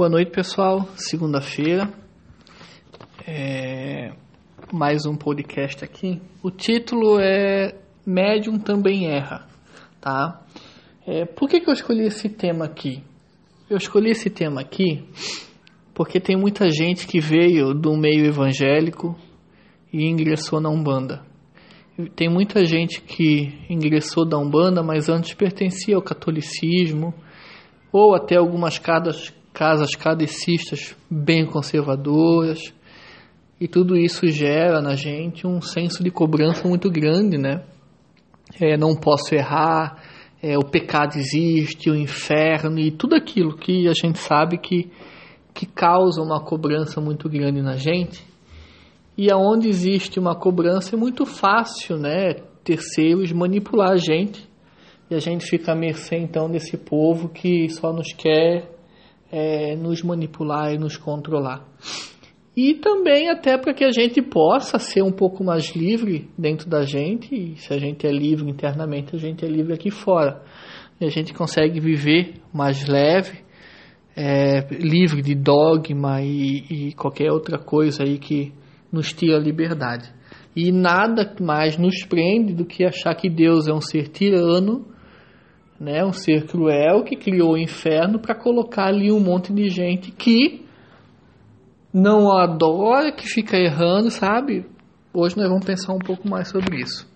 Boa noite, pessoal. Segunda-feira. É... Mais um podcast aqui. O título é Médium também erra, tá? É... Por que, que eu escolhi esse tema aqui? Eu escolhi esse tema aqui porque tem muita gente que veio do meio evangélico e ingressou na Umbanda. Tem muita gente que ingressou da Umbanda, mas antes pertencia ao catolicismo ou até algumas casas, casas cadecistas bem conservadoras. E tudo isso gera na gente um senso de cobrança muito grande, né? É, não posso errar, é, o pecado existe, o inferno e tudo aquilo que a gente sabe que, que causa uma cobrança muito grande na gente. E aonde existe uma cobrança é muito fácil, né? Terceiros manipular a gente e a gente fica à mercê então desse povo que só nos quer é, nos manipular e nos controlar. E também até para que a gente possa ser um pouco mais livre dentro da gente, e se a gente é livre internamente, a gente é livre aqui fora. E a gente consegue viver mais leve, é, livre de dogma e, e qualquer outra coisa aí que nos tira a liberdade. E nada mais nos prende do que achar que Deus é um ser tirano né, um ser cruel que criou o inferno para colocar ali um monte de gente que não adora, que fica errando, sabe? Hoje nós vamos pensar um pouco mais sobre isso.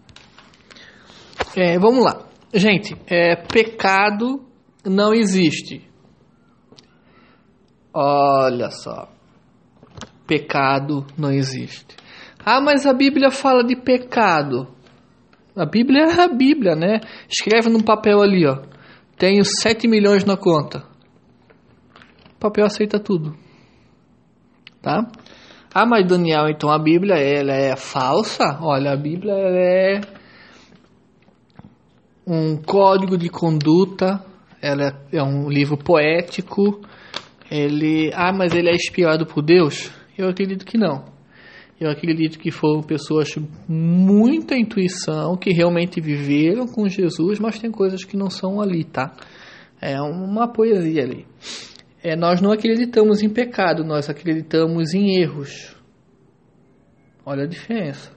É, vamos lá. Gente, é, pecado não existe. Olha só. Pecado não existe. Ah, mas a Bíblia fala de pecado. A Bíblia é a Bíblia, né? Escreve num papel ali, ó. Tenho 7 milhões na conta. O papel aceita tudo. Tá? Ah, mas Daniel, então a Bíblia ela é falsa? Olha, a Bíblia é um código de conduta, ela é um livro poético. Ele, ah, mas ele é inspirado por Deus? Eu acredito que não. Eu acredito que foram pessoas com muita intuição, que realmente viveram com Jesus, mas tem coisas que não são ali, tá? É uma poesia ali. É, nós não acreditamos em pecado, nós acreditamos em erros. Olha a diferença.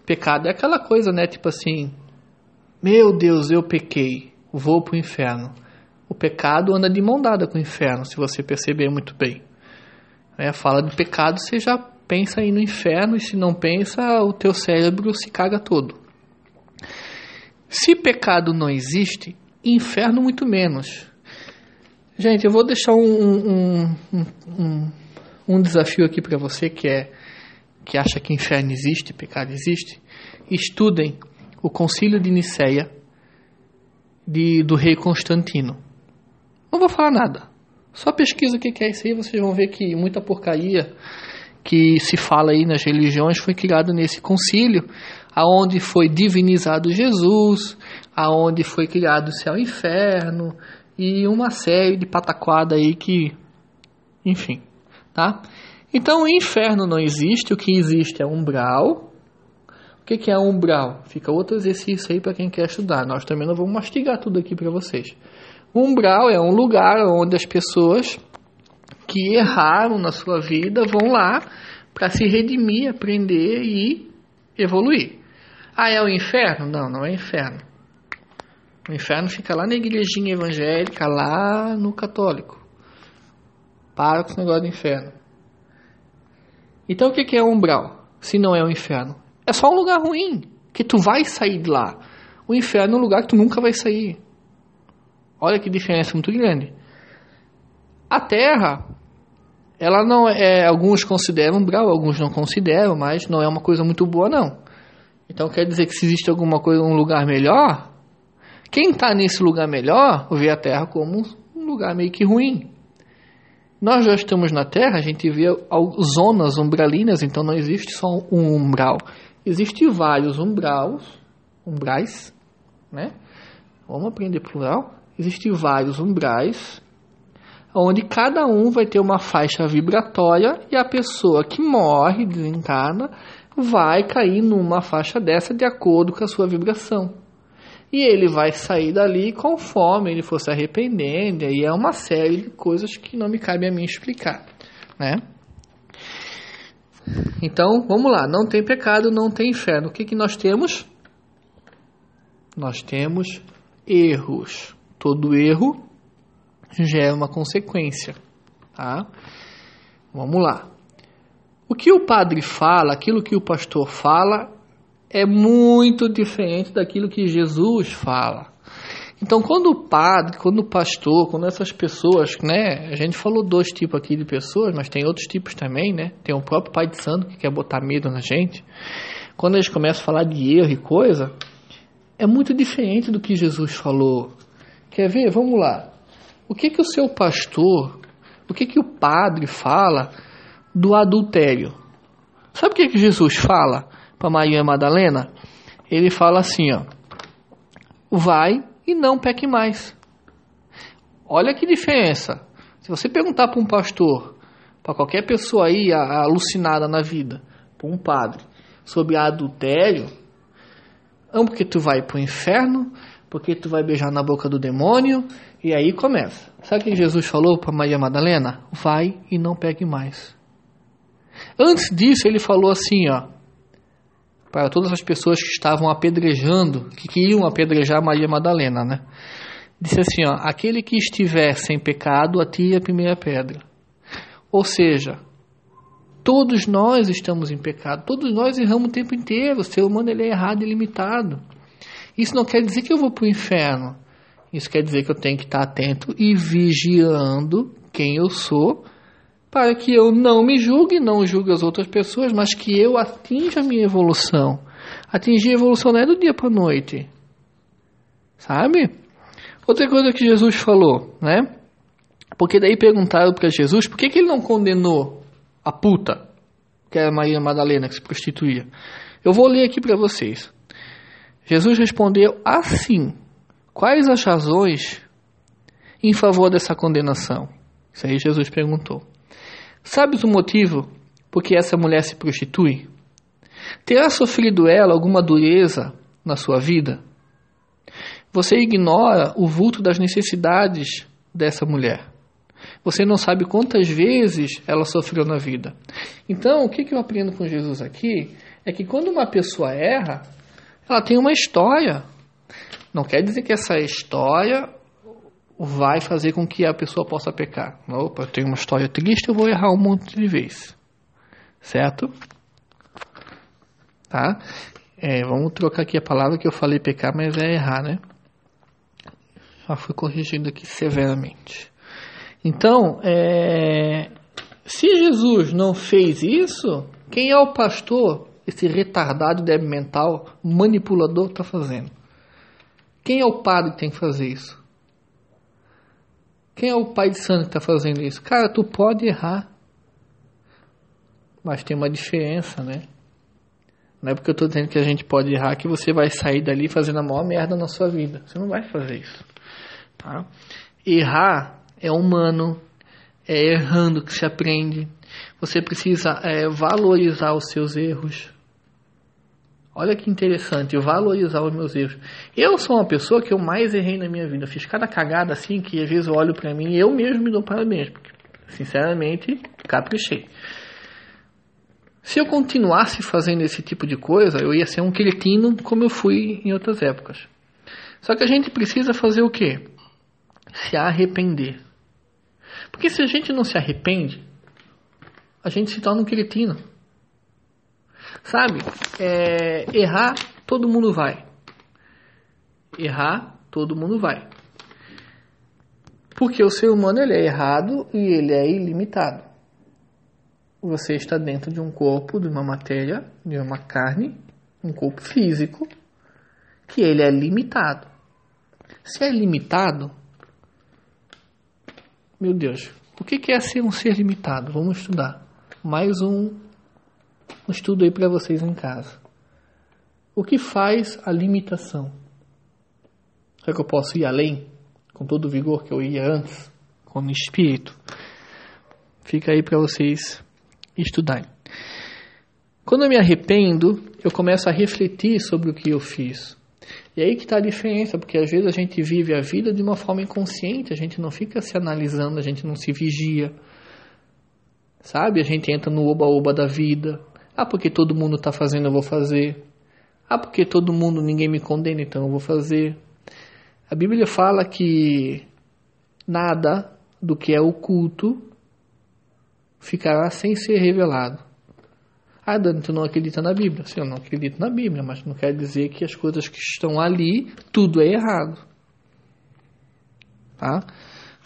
O pecado é aquela coisa, né? Tipo assim, meu Deus, eu pequei, vou para o inferno. O pecado anda de mão dada com o inferno, se você perceber muito bem. É, fala de pecado, você já pensa aí no inferno e se não pensa, o teu cérebro se caga todo. Se pecado não existe, inferno muito menos. Gente, eu vou deixar um, um, um, um desafio aqui para você que é que acha que inferno existe, pecado existe. Estudem o Concílio de Nicéia de, do rei Constantino. Não vou falar nada. Só pesquisa o que é isso aí, vocês vão ver que muita porcaria que se fala aí nas religiões foi criado nesse concílio, aonde foi divinizado Jesus, aonde foi criado o céu e inferno e uma série de pataquada aí que, enfim, tá? Então o inferno não existe, o que existe é umbral. O que, que é umbral? Fica outro exercício aí para quem quer estudar. Nós também não vamos mastigar tudo aqui para vocês. umbral é um lugar onde as pessoas que erraram na sua vida vão lá para se redimir, aprender e evoluir. Ah, é o inferno? Não, não é inferno. O inferno fica lá na igrejinha evangélica, lá no católico. Para com esse negócio do inferno. Então o que é umbral? Se não é o inferno? É só um lugar ruim, que tu vai sair de lá. O inferno é um lugar que tu nunca vai sair. Olha que diferença muito grande. A Terra ela não é, alguns consideram brau, alguns não consideram, mas não é uma coisa muito boa não. Então quer dizer que se existe alguma coisa, um lugar melhor, quem está nesse lugar melhor vê a Terra como um lugar meio que ruim. Nós já estamos na Terra, a gente vê zonas umbralinas, então não existe só um umbral. Existem vários umbraus, umbrais, né? Vamos aprender plural. Existem vários umbrais onde cada um vai ter uma faixa vibratória e a pessoa que morre, desencarna, vai cair numa faixa dessa de acordo com a sua vibração. e ele vai sair dali conforme ele for se arrependendo, e é uma série de coisas que não me cabe a mim explicar, né? Então, vamos lá, não tem pecado, não tem inferno. O que, que nós temos? Nós temos erros. Todo erro gera uma consequência, tá? Vamos lá. O que o padre fala, aquilo que o pastor fala, é muito diferente daquilo que Jesus fala. Então, quando o padre, quando o pastor, quando essas pessoas, né? A gente falou dois tipos aqui de pessoas, mas tem outros tipos também, né? Tem o próprio pai de santo que quer botar medo na gente. Quando eles começam a falar de erro e coisa, é muito diferente do que Jesus falou. Quer ver? Vamos lá. O que que o seu pastor, o que que o padre fala do adultério? Sabe o que que Jesus fala para Maria Madalena? Ele fala assim, ó: Vai e não peque mais. Olha que diferença. Se você perguntar para um pastor, para qualquer pessoa aí alucinada na vida, para um padre, sobre adultério, não porque tu vai para o inferno, porque tu vai beijar na boca do demônio, e aí começa. Sabe o que Jesus falou para Maria Madalena? Vai e não pegue mais. Antes disso, ele falou assim, ó, para todas as pessoas que estavam apedrejando, que queriam apedrejar Maria Madalena, né? Disse assim, ó, aquele que estiver sem pecado, atire a primeira pedra. Ou seja, todos nós estamos em pecado, todos nós erramos o tempo inteiro, o ser humano ele é errado e limitado. Isso não quer dizer que eu vou para o inferno. Isso quer dizer que eu tenho que estar atento e vigiando quem eu sou, para que eu não me julgue, não julgue as outras pessoas, mas que eu atinja a minha evolução. Atingir a evolução não é do dia para a noite. Sabe? Outra coisa que Jesus falou, né? Porque daí perguntaram para Jesus por que, que ele não condenou a puta, que era Maria Madalena, que se prostituía. Eu vou ler aqui para vocês. Jesus respondeu assim: Quais as razões em favor dessa condenação? Isso aí Jesus perguntou. Sabes o motivo por que essa mulher se prostitui? Terá sofrido ela alguma dureza na sua vida? Você ignora o vulto das necessidades dessa mulher. Você não sabe quantas vezes ela sofreu na vida. Então, o que, eu aprendo com Jesus aqui é que quando uma pessoa erra, ela tem uma história. Não quer dizer que essa história vai fazer com que a pessoa possa pecar. Opa, eu tenho uma história triste, eu vou errar um monte de vezes. Certo? Tá? É, vamos trocar aqui a palavra que eu falei pecar, mas é errar, né? Já fui corrigindo aqui severamente. Então, é, se Jesus não fez isso, quem é o pastor, esse retardado débil mental, manipulador, está fazendo? Quem é o padre que tem que fazer isso? Quem é o pai de santo que está fazendo isso? Cara, tu pode errar. Mas tem uma diferença, né? Não é porque eu estou dizendo que a gente pode errar que você vai sair dali fazendo a maior merda na sua vida. Você não vai fazer isso. Tá? Errar é humano, é errando que se aprende. Você precisa é, valorizar os seus erros. Olha que interessante, eu valorizar os meus erros. Eu sou uma pessoa que eu mais errei na minha vida. Eu fiz cada cagada assim que às vezes eu olho para mim e eu mesmo me dou parabéns. Porque, sinceramente, caprichei. Se eu continuasse fazendo esse tipo de coisa, eu ia ser um cretino como eu fui em outras épocas. Só que a gente precisa fazer o quê? Se arrepender. Porque se a gente não se arrepende, a gente se torna um cretino. Sabe? É, errar, todo mundo vai. Errar, todo mundo vai. Porque o ser humano ele é errado e ele é ilimitado. Você está dentro de um corpo, de uma matéria, de uma carne, um corpo físico, que ele é limitado. Se é limitado, meu Deus, o que é ser um ser limitado? Vamos estudar. Mais um um estudo aí para vocês em casa. O que faz a limitação? Será que eu posso ir além, com todo o vigor que eu ia antes, com o espírito? Fica aí para vocês estudarem. Quando eu me arrependo, eu começo a refletir sobre o que eu fiz. E aí que está a diferença, porque às vezes a gente vive a vida de uma forma inconsciente, a gente não fica se analisando, a gente não se vigia. Sabe? A gente entra no oba-oba da vida. Ah, porque todo mundo está fazendo, eu vou fazer. Ah, porque todo mundo, ninguém me condena, então eu vou fazer. A Bíblia fala que nada do que é oculto ficará sem ser revelado. Ah, Dani, tu não acredita na Bíblia? Sim, eu não acredito na Bíblia, mas não quer dizer que as coisas que estão ali, tudo é errado. Tá?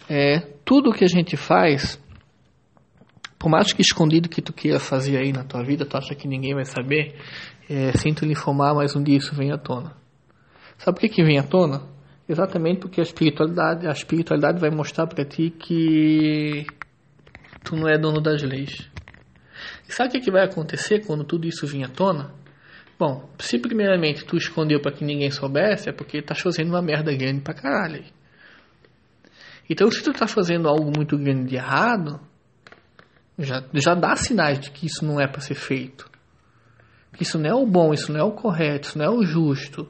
É, tudo que a gente faz, por mais que escondido que tu queira fazer aí na tua vida, tu acha que ninguém vai saber, é, sinto lhe informar, mas um dia isso vem à tona. Sabe por que, que vem à tona? Exatamente porque a espiritualidade, a espiritualidade vai mostrar para ti que tu não é dono das leis. E sabe o que, que vai acontecer quando tudo isso vir à tona? Bom, se primeiramente tu escondeu para que ninguém soubesse, é porque tá fazendo uma merda grande pra caralho. Então, se tu tá fazendo algo muito grande de errado, já, já dá sinais de que isso não é para ser feito. Que isso não é o bom, isso não é o correto, isso não é o justo.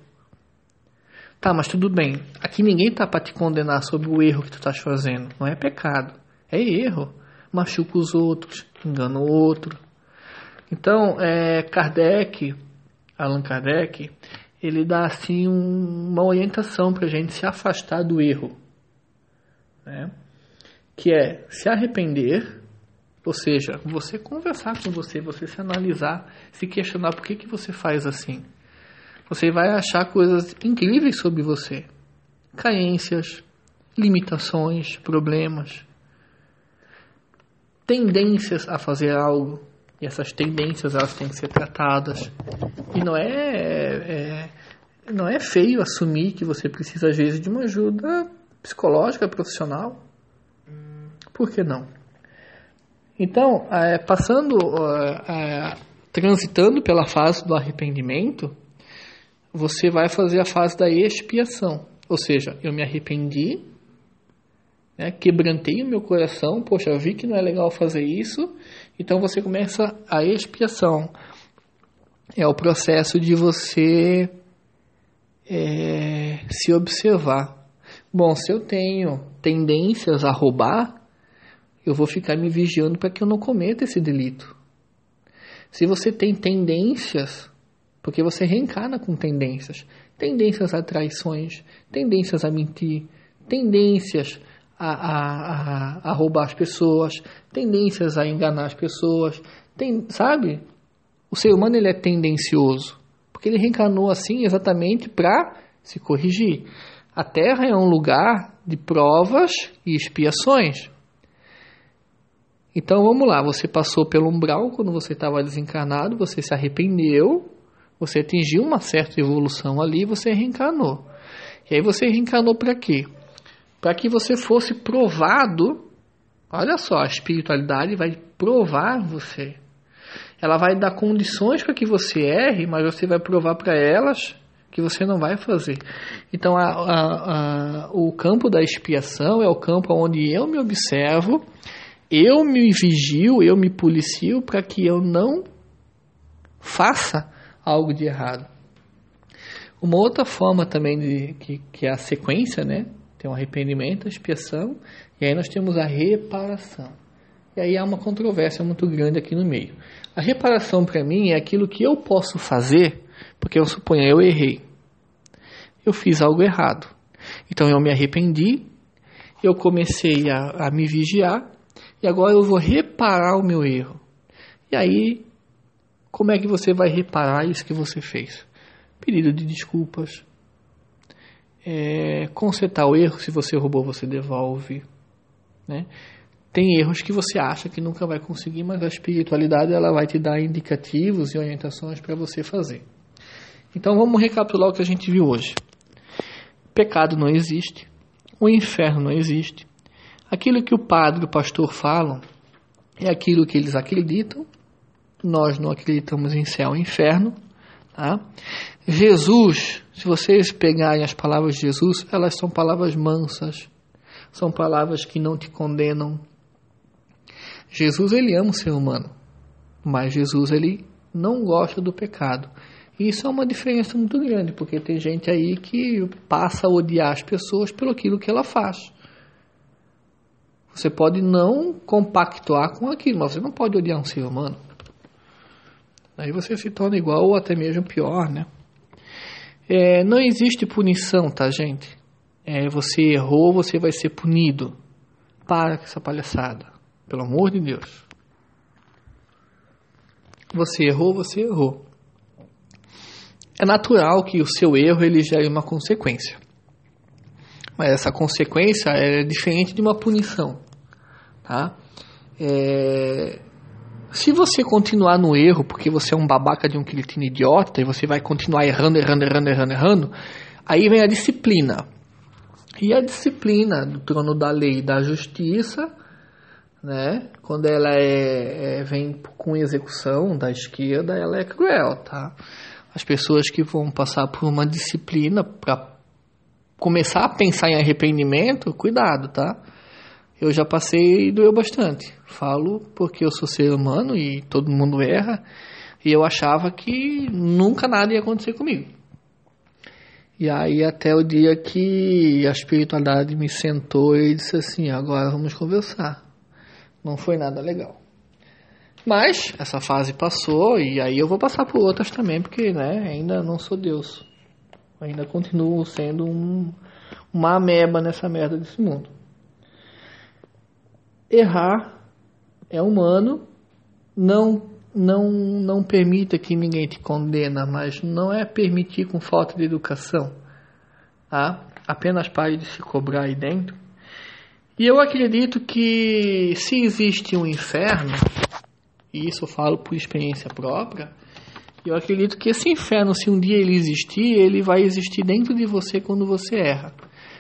Tá, mas tudo bem. Aqui ninguém tá para te condenar sobre o erro que tu estás fazendo. Não é pecado. É erro. Machuca os outros, engana o outro. Então, é, Kardec, Allan Kardec, ele dá assim um, uma orientação para a gente se afastar do erro. Né? Que é se arrepender, ou seja, você conversar com você, você se analisar, se questionar por que, que você faz assim. Você vai achar coisas incríveis sobre você. Carências, limitações, problemas, tendências a fazer algo. E essas tendências elas têm que ser tratadas. E não é, é não é feio assumir que você precisa às vezes de uma ajuda psicológica, profissional. Por que não? Então, é, passando, é, transitando pela fase do arrependimento, você vai fazer a fase da expiação. Ou seja, eu me arrependi, né, quebrantei o meu coração, poxa, vi que não é legal fazer isso, então você começa a expiação. É o processo de você é, se observar. Bom, se eu tenho tendências a roubar, eu vou ficar me vigiando para que eu não cometa esse delito. Se você tem tendências porque você reencarna com tendências. Tendências a traições, tendências a mentir, tendências a, a, a, a roubar as pessoas, tendências a enganar as pessoas. Tem, sabe? O ser humano ele é tendencioso. Porque ele reencarnou assim exatamente para se corrigir. A Terra é um lugar de provas e expiações. Então vamos lá, você passou pelo umbral quando você estava desencarnado, você se arrependeu, você atingiu uma certa evolução ali, você reencarnou. E aí você reencarnou para quê? Para que você fosse provado. Olha só, a espiritualidade vai provar você. Ela vai dar condições para que você erre, mas você vai provar para elas que você não vai fazer. Então, a, a, a, o campo da expiação é o campo onde eu me observo, eu me vigio, eu me policio para que eu não faça algo de errado. Uma outra forma também de que, que é a sequência, né? Tem o arrependimento, a expiação, e aí nós temos a reparação. E aí há uma controvérsia muito grande aqui no meio. A reparação para mim é aquilo que eu posso fazer, porque eu suponho eu errei. Eu fiz algo errado. Então eu me arrependi, eu comecei a, a me vigiar, e agora eu vou reparar o meu erro. E aí como é que você vai reparar isso que você fez? Pedido de desculpas. É, consertar o erro, se você roubou, você devolve. Né? Tem erros que você acha que nunca vai conseguir, mas a espiritualidade ela vai te dar indicativos e orientações para você fazer. Então vamos recapitular o que a gente viu hoje. Pecado não existe, o inferno não existe. Aquilo que o padre e o pastor falam é aquilo que eles acreditam nós não acreditamos em céu e inferno. Tá? Jesus, se vocês pegarem as palavras de Jesus, elas são palavras mansas, são palavras que não te condenam. Jesus ele ama o ser humano, mas Jesus ele não gosta do pecado. E isso é uma diferença muito grande, porque tem gente aí que passa a odiar as pessoas pelo aquilo que ela faz. Você pode não compactuar com aquilo, mas você não pode odiar um ser humano. Aí você se torna igual ou até mesmo pior, né? É, não existe punição, tá, gente? É, você errou, você vai ser punido. Para com essa palhaçada. Pelo amor de Deus. Você errou, você errou. É natural que o seu erro ele gere uma consequência. Mas essa consequência é diferente de uma punição. Tá? É... Se você continuar no erro porque você é um babaca de um cretino idiota e você vai continuar errando, errando, errando, errando, errando, aí vem a disciplina. E a disciplina do trono da lei e da justiça, né, quando ela é, é, vem com execução da esquerda, ela é cruel, tá? As pessoas que vão passar por uma disciplina para começar a pensar em arrependimento, cuidado, tá? Eu já passei e doeu bastante. Falo porque eu sou ser humano e todo mundo erra, e eu achava que nunca nada ia acontecer comigo. E aí até o dia que a espiritualidade me sentou e disse assim, agora vamos conversar. Não foi nada legal. Mas essa fase passou e aí eu vou passar por outras também, porque né, ainda não sou Deus. Ainda continuo sendo um, uma ameba nessa merda desse mundo. Errar é humano, não não, não permita que ninguém te condena, mas não é permitir com falta de educação. Tá? Apenas pare de se cobrar aí dentro. E eu acredito que se existe um inferno, e isso eu falo por experiência própria, eu acredito que esse inferno, se um dia ele existir, ele vai existir dentro de você quando você erra.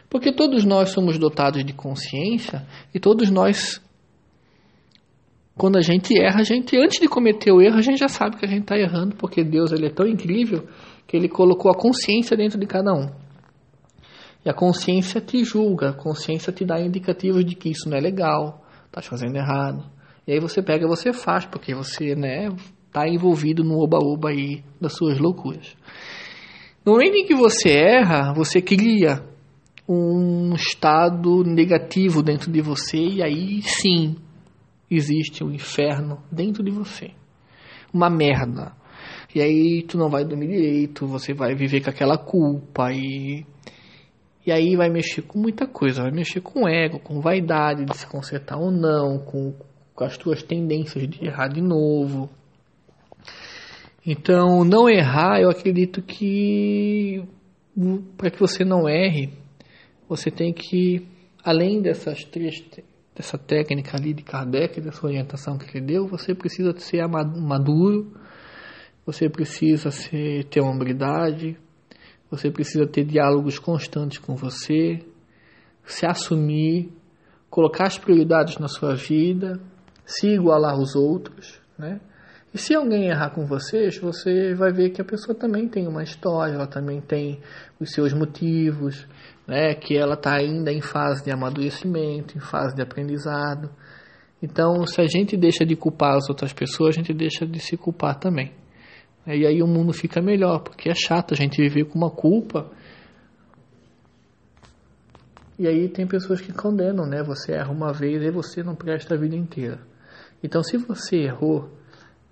Porque todos nós somos dotados de consciência e todos nós quando a gente erra, a gente, antes de cometer o erro, a gente já sabe que a gente está errando, porque Deus ele é tão incrível que ele colocou a consciência dentro de cada um. E a consciência te julga, a consciência te dá indicativos de que isso não é legal, está fazendo errado. E aí você pega e você faz, porque você né, está envolvido no oba-oba aí das suas loucuras. No momento em que você erra, você cria um estado negativo dentro de você, e aí sim existe um inferno dentro de você. Uma merda. E aí tu não vai dormir direito, você vai viver com aquela culpa e e aí vai mexer com muita coisa, vai mexer com ego, com vaidade de se consertar ou não, com, com as tuas tendências de errar de novo. Então, não errar, eu acredito que para que você não erre, você tem que além dessas três dessa técnica ali de Kardec, dessa orientação que ele deu, você precisa ser maduro, você precisa ser, ter hombridade, você precisa ter diálogos constantes com você, se assumir, colocar as prioridades na sua vida, se igualar aos outros, né? E se alguém errar com vocês, você vai ver que a pessoa também tem uma história, ela também tem os seus motivos, né? Que ela está ainda em fase de amadurecimento, em fase de aprendizado. Então, se a gente deixa de culpar as outras pessoas, a gente deixa de se culpar também. E aí o mundo fica melhor, porque é chato a gente viver com uma culpa. E aí tem pessoas que condenam, né? Você erra uma vez e você não presta a vida inteira. Então, se você errou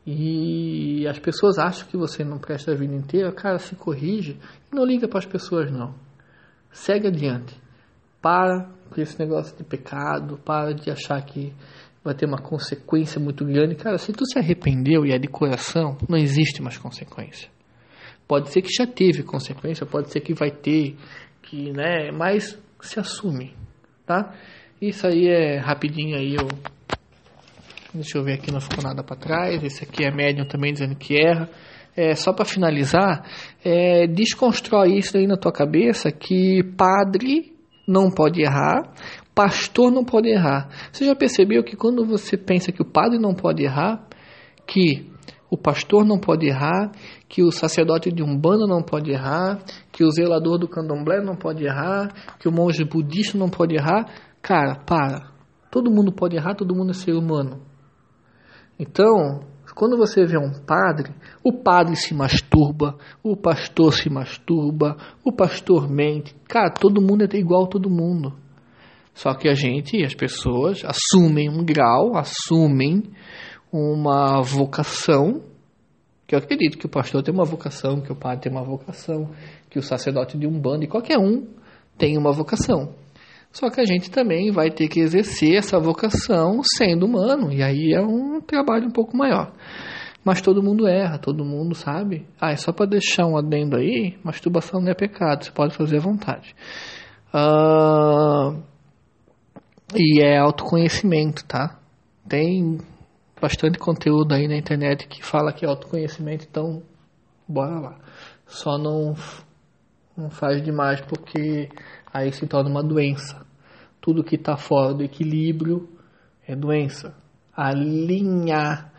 e as pessoas acham que você não presta a vida inteira, cara, se corrige e não liga para as pessoas não. Segue adiante. Para com esse negócio de pecado, para de achar que vai ter uma consequência muito grande. Cara, se tu se arrependeu e é de coração, não existe mais consequência. Pode ser que já teve consequência, pode ser que vai ter, que, né, mas se assume, tá? Isso aí é rapidinho aí eu Deixa eu ver aqui, não ficou nada para trás. Esse aqui é médium também dizendo que erra. É, só para finalizar, é, desconstrói isso aí na tua cabeça que padre não pode errar, pastor não pode errar. Você já percebeu que quando você pensa que o padre não pode errar, que o pastor não pode errar, que o sacerdote de Umbanda não pode errar, que o zelador do candomblé não pode errar, que o monge budista não pode errar, cara, para. Todo mundo pode errar, todo mundo é ser humano. Então, Quando você vê um padre, o padre se masturba, o pastor se masturba, o pastor mente. Cara, todo mundo é igual a todo mundo. Só que a gente, as pessoas, assumem um grau, assumem uma vocação, que eu acredito que o pastor tem uma vocação, que o padre tem uma vocação, que o sacerdote de um bando e qualquer um tem uma vocação. Só que a gente também vai ter que exercer essa vocação sendo humano, e aí é um trabalho um pouco maior. Mas todo mundo erra, todo mundo sabe. Ah, é só para deixar um adendo aí: masturbação não é pecado, você pode fazer à vontade. Uh, e é autoconhecimento, tá? Tem bastante conteúdo aí na internet que fala que é autoconhecimento, então bora lá. Só não, não faz demais porque aí se torna uma doença. Tudo que está fora do equilíbrio é doença. Alinhar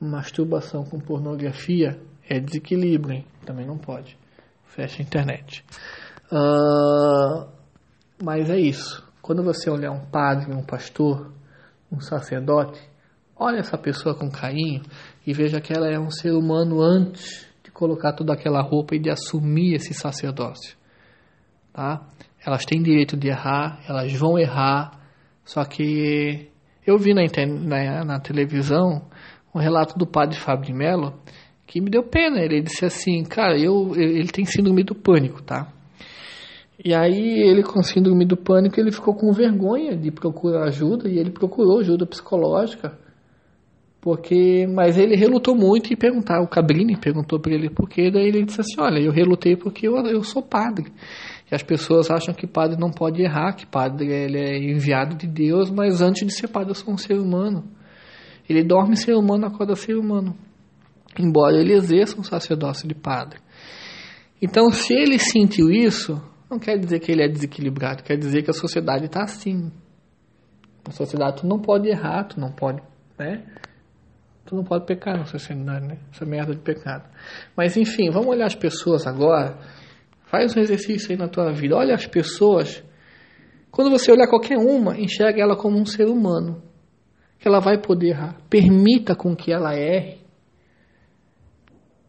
masturbação com pornografia é desequilíbrio, hein? também não pode. Fecha a internet. Uh, mas é isso. Quando você olhar um padre, um pastor, um sacerdote, olha essa pessoa com carinho e veja que ela é um ser humano antes de colocar toda aquela roupa e de assumir esse sacerdócio. Tá? Elas têm direito de errar, elas vão errar, só que eu vi na, na, na televisão um relato do padre Fábio de Mello que me deu pena. Ele disse assim, cara, eu, ele tem síndrome do pânico, tá? E aí ele com síndrome do pânico, ele ficou com vergonha de procurar ajuda e ele procurou ajuda psicológica. Porque, mas ele relutou muito e perguntar, o Cabrini perguntou para ele por quê, daí ele disse assim, olha, eu relutei porque eu, eu sou padre. E as pessoas acham que padre não pode errar, que padre ele é enviado de Deus, mas antes de ser padre eu sou um ser humano. Ele dorme ser humano, acorda ser humano. Embora ele exerça um sacerdócio de padre. Então, se ele sentiu isso, não quer dizer que ele é desequilibrado, quer dizer que a sociedade está assim. A sociedade, tu não pode errar, tu não pode, né? Tu não pode pecar na sociedade, né? Essa merda de pecado. Mas enfim, vamos olhar as pessoas agora Faz um exercício aí na tua vida. Olha as pessoas. Quando você olhar qualquer uma, enxerga ela como um ser humano. Que ela vai poder errar. Permita com que ela erre.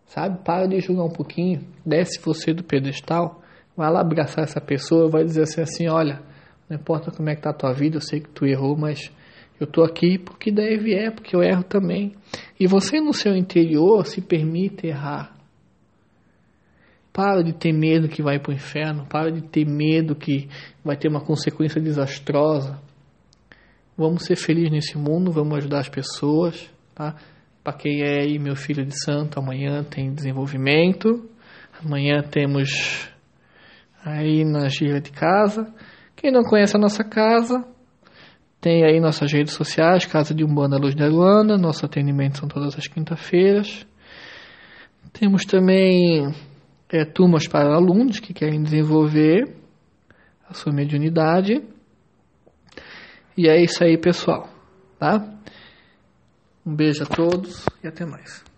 Sabe? Para de julgar um pouquinho. Desce você do pedestal. Vai lá abraçar essa pessoa. Vai dizer assim, assim olha, não importa como é que tá a tua vida, eu sei que tu errou, mas eu tô aqui porque deve é, porque eu erro também. E você no seu interior se permite errar. Para de ter medo que vai para o inferno. Para de ter medo que vai ter uma consequência desastrosa. Vamos ser felizes nesse mundo, vamos ajudar as pessoas. Tá? Quem é meu filho de santo, amanhã tem desenvolvimento. Amanhã temos aí na gira de casa. Quem não conhece a nossa casa, tem aí nossas redes sociais, Casa de Umbanda Luz da Luana. Nosso atendimento são todas as quinta-feiras. Temos também é, turmas para alunos que querem desenvolver a sua mediunidade. E é isso aí, pessoal. Tá? Um beijo a todos e até mais.